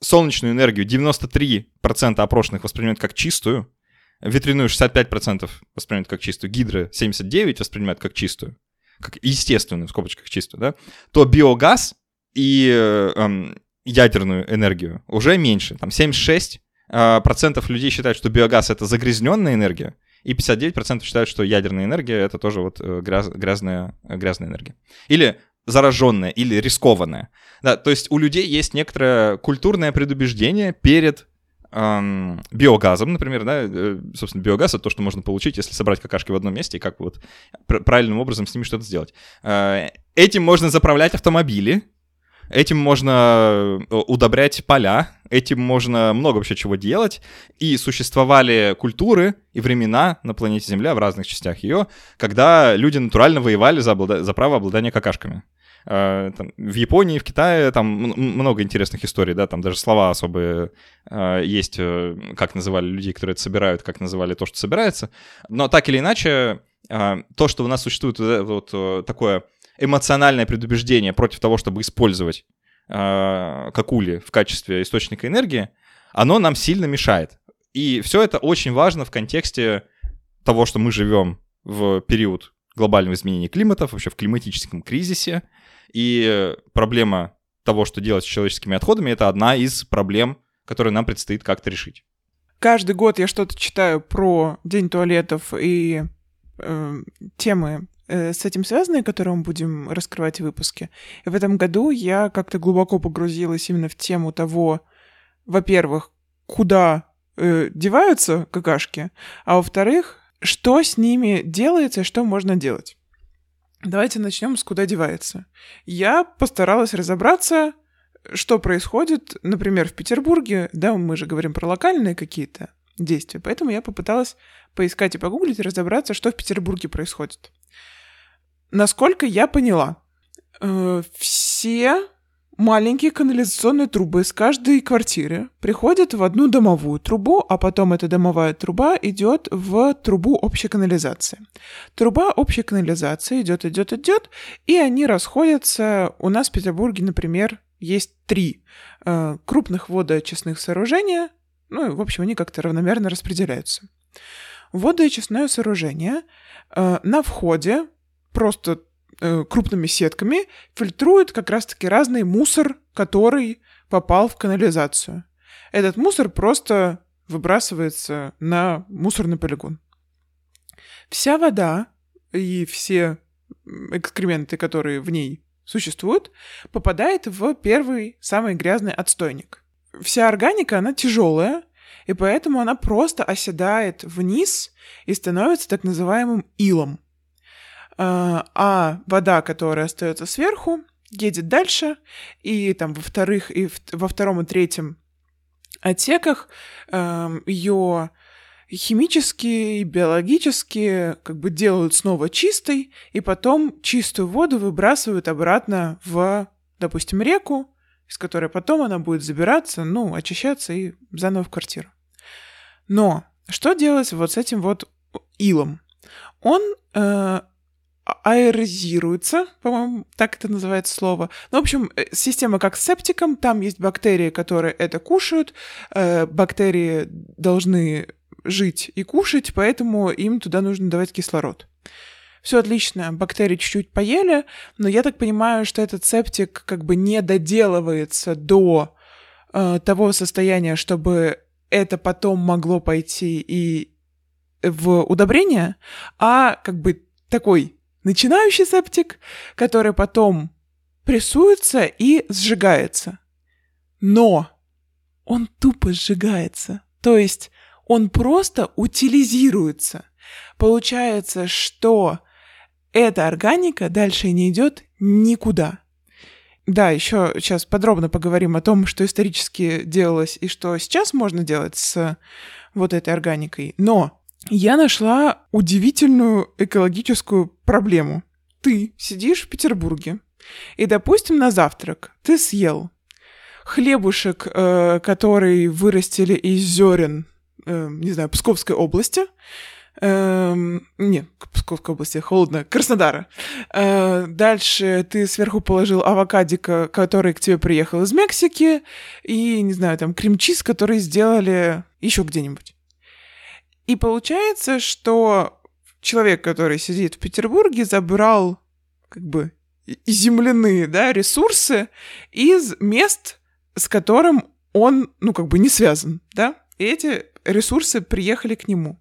солнечную энергию 93% опрошенных воспринимают как чистую, ветряную 65% воспринимают как чистую, гидро 79% воспринимают как чистую, как естественную, в скобочках чистую, да, то биогаз и эм, ядерную энергию уже меньше, там 76% э, процентов людей считают, что биогаз — это загрязненная энергия, и 59% считают, что ядерная энергия — это тоже вот э, гряз, грязная, грязная энергия. Или зараженная, или рискованная. Да, то есть у людей есть некоторое культурное предубеждение перед эм, биогазом, например, да, э, собственно, биогаз — это то, что можно получить, если собрать какашки в одном месте и как вот правильным образом с ними что-то сделать. Э, этим можно заправлять автомобили, Этим можно э, удобрять поля, этим можно много вообще чего делать. И существовали культуры и времена на планете Земля в разных частях ее, когда люди натурально воевали за, облада... за право обладания какашками. Э, там, в Японии, в Китае там много интересных историй, да, там даже слова особые э, есть, э, как называли людей, которые это собирают, как называли то, что собирается. Но так или иначе, то, что у нас существует вот такое эмоциональное предубеждение против того, чтобы использовать какули в качестве источника энергии, оно нам сильно мешает. И все это очень важно в контексте того, что мы живем в период глобального изменения климата, вообще в климатическом кризисе, и проблема того, что делать с человеческими отходами, это одна из проблем, которые нам предстоит как-то решить. Каждый год я что-то читаю про День туалетов и э, темы э, с этим связанные, которые мы будем раскрывать в выпуске. И в этом году я как-то глубоко погрузилась именно в тему того, во-первых, куда э, деваются какашки, а во-вторых, что с ними делается и что можно делать. Давайте начнем с «Куда девается». Я постаралась разобраться, что происходит, например, в Петербурге, да, мы же говорим про локальные какие-то действия, поэтому я попыталась поискать и погуглить разобраться, что в Петербурге происходит. Насколько я поняла, э, все маленькие канализационные трубы из каждой квартиры приходят в одну домовую трубу, а потом эта домовая труба идет в трубу общей канализации. Труба общей канализации идет, идет, идет, и они расходятся. У нас в Петербурге, например, есть три э, крупных водоочистных сооружения. Ну, и, в общем, они как-то равномерно распределяются. Водоочистное сооружение э, на входе просто крупными сетками фильтрует как раз-таки разный мусор, который попал в канализацию. Этот мусор просто выбрасывается на мусорный полигон. Вся вода и все экскременты, которые в ней существуют, попадает в первый самый грязный отстойник. Вся органика, она тяжелая, и поэтому она просто оседает вниз и становится так называемым илом. А, а вода, которая остается сверху, едет дальше, и там во вторых и в, во втором и третьем отсеках э, ее химически и биологически как бы делают снова чистой, и потом чистую воду выбрасывают обратно в, допустим, реку, из которой потом она будет забираться, ну, очищаться и заново в квартиру. Но что делать вот с этим вот илом? Он э, аэрозируется, по-моему, так это называется слово. Ну, в общем, э, система как с септиком, там есть бактерии, которые это кушают, э, бактерии должны жить и кушать, поэтому им туда нужно давать кислород. Все отлично, бактерии чуть-чуть поели, но я так понимаю, что этот септик как бы не доделывается до э, того состояния, чтобы это потом могло пойти и в удобрение, а как бы такой начинающий септик, который потом прессуется и сжигается. Но он тупо сжигается. То есть он просто утилизируется. Получается, что эта органика дальше не идет никуда. Да, еще сейчас подробно поговорим о том, что исторически делалось и что сейчас можно делать с вот этой органикой. Но я нашла удивительную экологическую проблему. Ты сидишь в Петербурге, и, допустим, на завтрак ты съел хлебушек, э, который вырастили из зерен, э, не знаю, Псковской области, Эм, не, Псковской области, холодно, Краснодара. Э, дальше ты сверху положил авокадика, который к тебе приехал из Мексики, и, не знаю, там, крем-чиз, который сделали еще где-нибудь. И получается, что человек, который сидит в Петербурге, забрал как бы земляные, да, ресурсы из мест, с которым он, ну, как бы не связан, да, и эти ресурсы приехали к нему.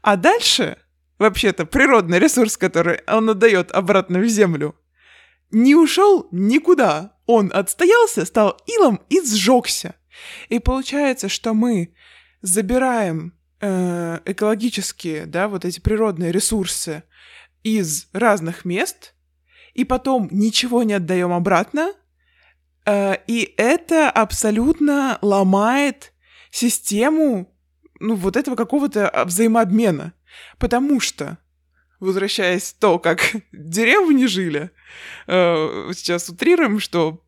А дальше, вообще-то, природный ресурс, который он отдает обратно в землю, не ушел никуда. Он отстоялся, стал илом и сжегся. И получается, что мы забираем э, экологические, да, вот эти природные ресурсы из разных мест, и потом ничего не отдаем обратно, э, и это абсолютно ломает систему ну, вот этого какого-то а, взаимообмена. Потому что, возвращаясь то, как деревни жили, э, сейчас утрируем, что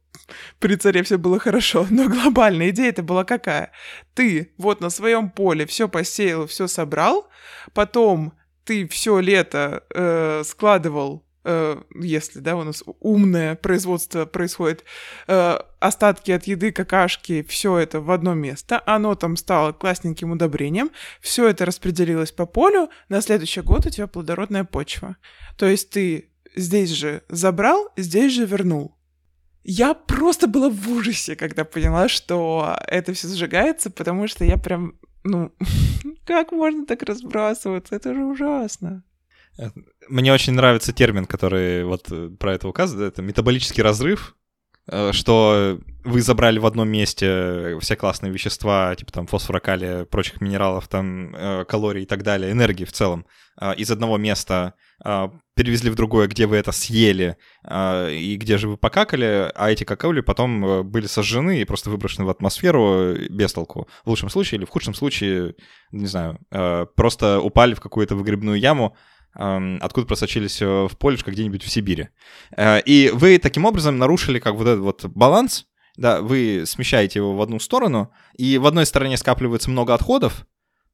при царе все было хорошо, но глобальная идея это была какая? Ты вот на своем поле все посеял, все собрал, потом ты все лето э, складывал Э, если, да, у нас умное производство происходит, э, остатки от еды, какашки, все это в одно место, оно там стало классненьким удобрением, все это распределилось по полю, на следующий год у тебя плодородная почва. То есть ты здесь же забрал, здесь же вернул. Я просто была в ужасе, когда поняла, что это все сжигается, потому что я прям, ну, как можно так разбрасываться? Это же ужасно. Мне очень нравится термин, который вот э, про это указывает. Это метаболический разрыв, э, что вы забрали в одном месте все классные вещества, типа там фосфора, калия, прочих минералов, там э, калорий и так далее, энергии в целом, из одного места перевезли в другое, где вы это съели и где же вы покакали, а эти какали потом были сожжены и просто выброшены в атмосферу без толку. В лучшем случае или в худшем случае, не знаю, просто упали в какую-то выгребную яму, откуда просочились э, в полюшко где-нибудь в Сибири. Э, и вы таким образом нарушили как вот этот вот баланс, да, вы смещаете его в одну сторону, и в одной стороне скапливается много отходов,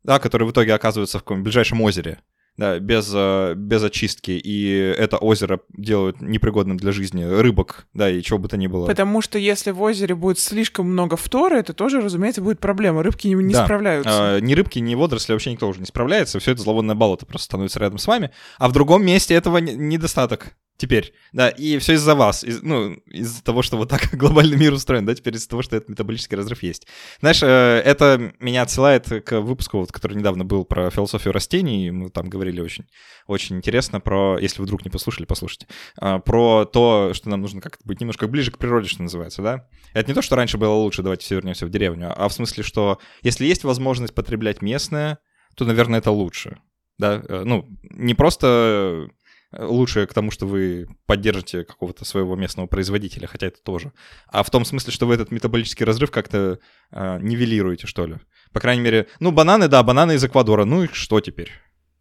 да, которые в итоге оказываются в ближайшем озере, да, без, э, без очистки, и это озеро делают непригодным для жизни рыбок, да, и чего бы то ни было. Потому что если в озере будет слишком много фторы, это тоже, разумеется, будет проблема. Рыбки не, не да. справляются. А, ни рыбки, ни водоросли вообще никто уже не справляется. Все это зловонное болото просто становится рядом с вами. А в другом месте этого недостаток теперь, да, и все из-за вас, из, ну, из-за того, что вот так глобальный мир устроен, да, теперь из-за того, что этот метаболический разрыв есть. Знаешь, э, это меня отсылает к выпуску, вот, который недавно был про философию растений, мы там говорили очень, очень интересно про, если вы вдруг не послушали, послушайте, э, про то, что нам нужно как-то быть немножко ближе к природе, что называется, да. Это не то, что раньше было лучше, давайте все вернемся в деревню, а в смысле, что если есть возможность потреблять местное, то, наверное, это лучше, да, э, ну, не просто лучше к тому, что вы поддержите какого-то своего местного производителя, хотя это тоже. А в том смысле, что вы этот метаболический разрыв как-то э, нивелируете, что ли. По крайней мере, ну, бананы, да, бананы из Эквадора. Ну и что теперь?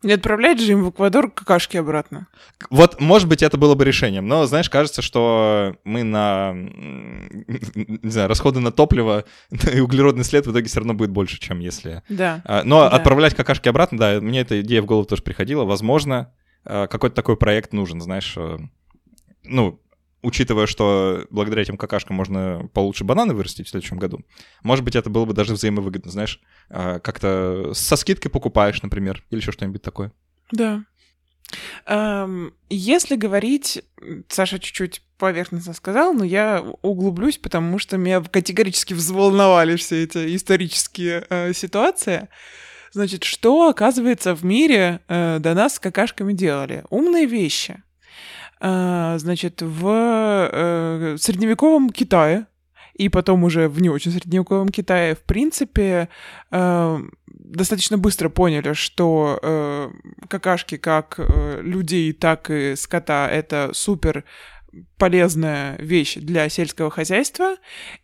Не отправлять же им в Эквадор какашки обратно. Вот, может быть, это было бы решением, но, знаешь, кажется, что мы на, не знаю, расходы на топливо и углеродный след в итоге все равно будет больше, чем если... Да. А, но да. отправлять какашки обратно, да, мне эта идея в голову тоже приходила. Возможно, Э, какой-то такой проект нужен, знаешь, э, ну, учитывая, что благодаря этим какашкам можно получше бананы вырастить в следующем году, может быть, это было бы даже взаимовыгодно, знаешь, а, как-то со скидкой покупаешь, например, или еще что-нибудь такое. Да. Если говорить, Саша чуть-чуть поверхностно сказал, но я углублюсь, потому что меня категорически взволновали все эти исторические э, ситуации. Значит, что, оказывается, в мире э, до нас с какашками делали? Умные вещи. Э, значит, в э, средневековом Китае и потом уже в не очень средневековом Китае, в принципе, э, достаточно быстро поняли, что э, какашки как э, людей, так и скота — это супер полезная вещь для сельского хозяйства,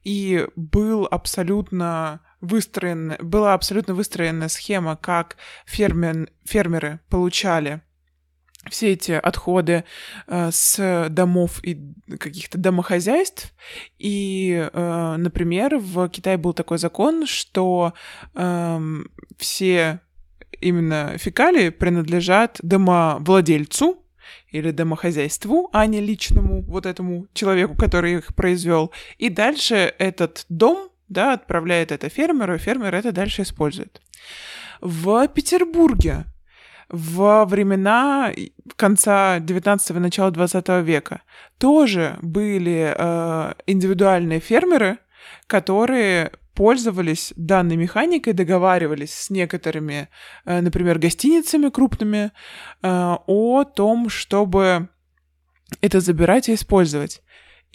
и был абсолютно выстроен, была абсолютно выстроена схема, как фермен, фермеры получали все эти отходы э, с домов и каких-то домохозяйств. И, э, например, в Китае был такой закон, что э, все именно фекалии принадлежат домовладельцу или домохозяйству, а не личному вот этому человеку, который их произвел. И дальше этот дом да, отправляет это фермеру, и фермер это дальше использует. В Петербурге во времена конца 19-го, начала 20 века тоже были э, индивидуальные фермеры, которые пользовались данной механикой, договаривались с некоторыми, э, например, гостиницами крупными э, о том, чтобы это забирать и использовать.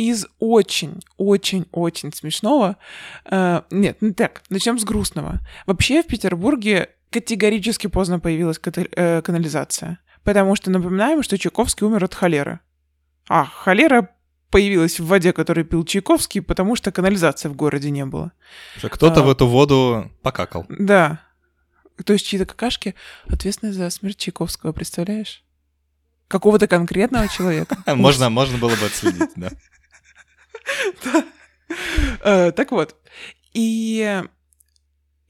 Из очень-очень-очень смешного... Э, нет, ну так, начнем с грустного. Вообще в Петербурге категорически поздно появилась э, канализация. Потому что напоминаем, что Чайковский умер от холеры. А, холера появилась в воде, которую пил Чайковский, потому что канализации в городе не было. Кто-то а, в эту воду покакал. Да. То есть чьи-то какашки ответственны за смерть Чайковского, представляешь? Какого-то конкретного человека. Можно, можно было бы отследить, да. Э, так вот. И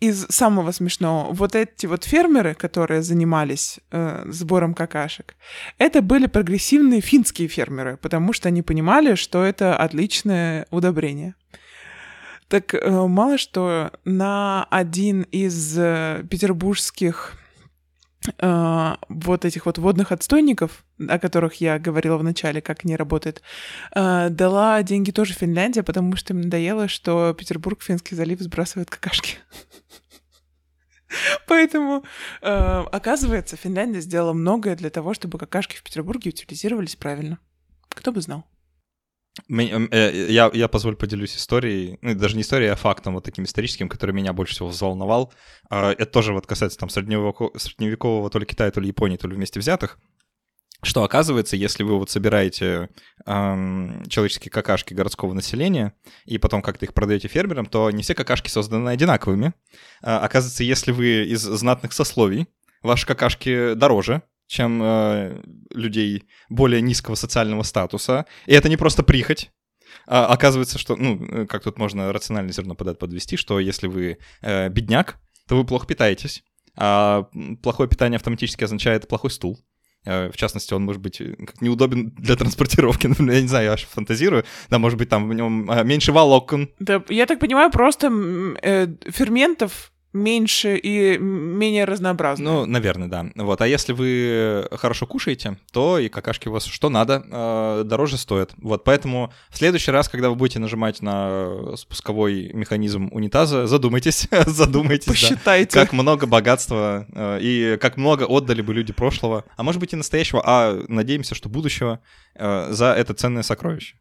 из самого смешного, вот эти вот фермеры, которые занимались э, сбором какашек, это были прогрессивные финские фермеры, потому что они понимали, что это отличное удобрение. Так э, мало что на один из э, петербургских э, вот этих вот водных отстойников, о которых я говорила в начале, как они работают, э, дала деньги тоже Финляндия, потому что им надоело, что Петербург, Финский залив сбрасывает какашки. Поэтому, э, оказывается, Финляндия сделала многое для того, чтобы какашки в Петербурге утилизировались правильно. Кто бы знал. Э, я, я позволю поделюсь историей, ну, даже не историей, а фактом вот таким историческим, который меня больше всего взволновал. А, это тоже вот касается там средневекового, средневекового то ли Китая, то ли Японии, то ли вместе взятых. Что оказывается, если вы вот собираете эм, человеческие какашки городского населения и потом как-то их продаете фермерам, то не все какашки созданы одинаковыми. Э, оказывается, если вы из знатных сословий, ваши какашки дороже, чем э, людей более низкого социального статуса. И это не просто прихоть. А, оказывается, что, ну, э, как тут можно рациональное зерно подвести, что если вы э, бедняк, то вы плохо питаетесь. А плохое питание автоматически означает плохой стул. Э, в частности, он может быть э, неудобен для транспортировки. Например, я не знаю, я аж фантазирую. Да, может быть, там в нем меньше волокон. Да, я так понимаю, просто э, ферментов меньше и менее разнообразно. Ну, наверное, да. Вот. А если вы хорошо кушаете, то и какашки у вас что надо, э, дороже стоят. Вот. Поэтому в следующий раз, когда вы будете нажимать на спусковой механизм унитаза, задумайтесь, задумайтесь. Посчитайте. Да, как много богатства э, и как много отдали бы люди прошлого, а может быть и настоящего, а надеемся, что будущего э, за это ценное сокровище.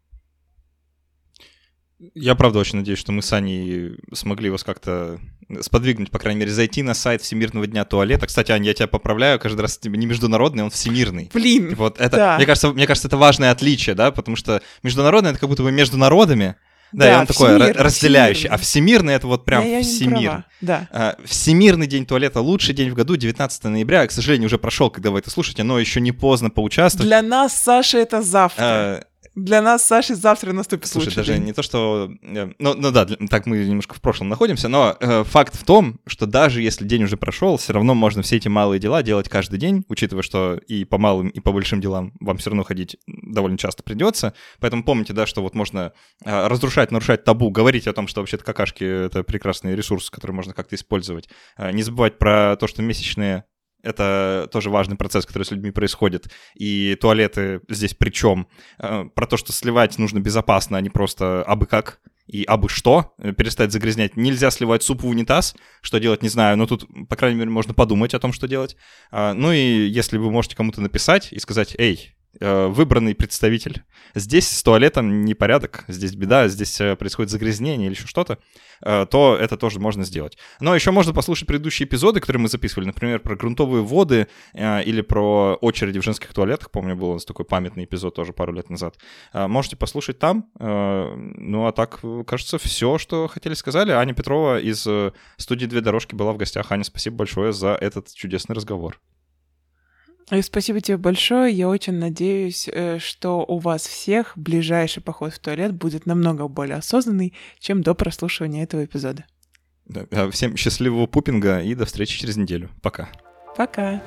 Я правда очень надеюсь, что мы с Аней смогли вас как-то сподвигнуть, по крайней мере, зайти на сайт Всемирного дня туалета. Кстати, Аня, я тебя поправляю, каждый раз не международный, он всемирный. Блин, Вот это, да. мне, кажется, мне кажется, это важное отличие, да, потому что международный — это как будто бы между народами, да, да, и он такой разделяющий. Всемирный. А всемирный это вот прям я, всемир. Да. А, всемирный день туалета лучший день в году, 19 ноября. К сожалению, уже прошел, когда вы это слушаете, но еще не поздно поучаствовать. Для нас, Саша, это завтра. Для нас, Саши, завтра наступит Слушай, даже день. не то, что... Э, ну, ну да, так мы немножко в прошлом находимся, но э, факт в том, что даже если день уже прошел, все равно можно все эти малые дела делать каждый день, учитывая, что и по малым, и по большим делам вам все равно ходить довольно часто придется. Поэтому помните, да, что вот можно э, разрушать, нарушать табу, говорить о том, что вообще-то какашки — это прекрасный ресурс, который можно как-то использовать. Э, не забывать про то, что месячные это тоже важный процесс, который с людьми происходит. И туалеты здесь при чем? Э, про то, что сливать нужно безопасно, а не просто абы как и абы что, э, перестать загрязнять. Нельзя сливать суп в унитаз, что делать, не знаю, но тут, по крайней мере, можно подумать о том, что делать. А, ну и если вы можете кому-то написать и сказать, эй, выбранный представитель. Здесь с туалетом непорядок, здесь беда, здесь э, происходит загрязнение или еще что-то, э, то это тоже можно сделать. Но еще можно послушать предыдущие эпизоды, которые мы записывали, например, про грунтовые воды или про очереди в женских туалетах. Помню, был у нас такой памятный эпизод тоже пару лет назад. Можете послушать там. Ну а так, кажется, все, что хотели сказали. Аня Петрова из студии «Две дорожки» была в гостях. Аня, спасибо большое за этот чудесный разговор. И спасибо тебе большое. Я очень надеюсь, э, что у вас всех ближайший поход в туалет будет намного более осознанный, чем до прослушивания этого эпизода. Да, всем счастливого пупинга и до встречи через неделю. Пока. Пока.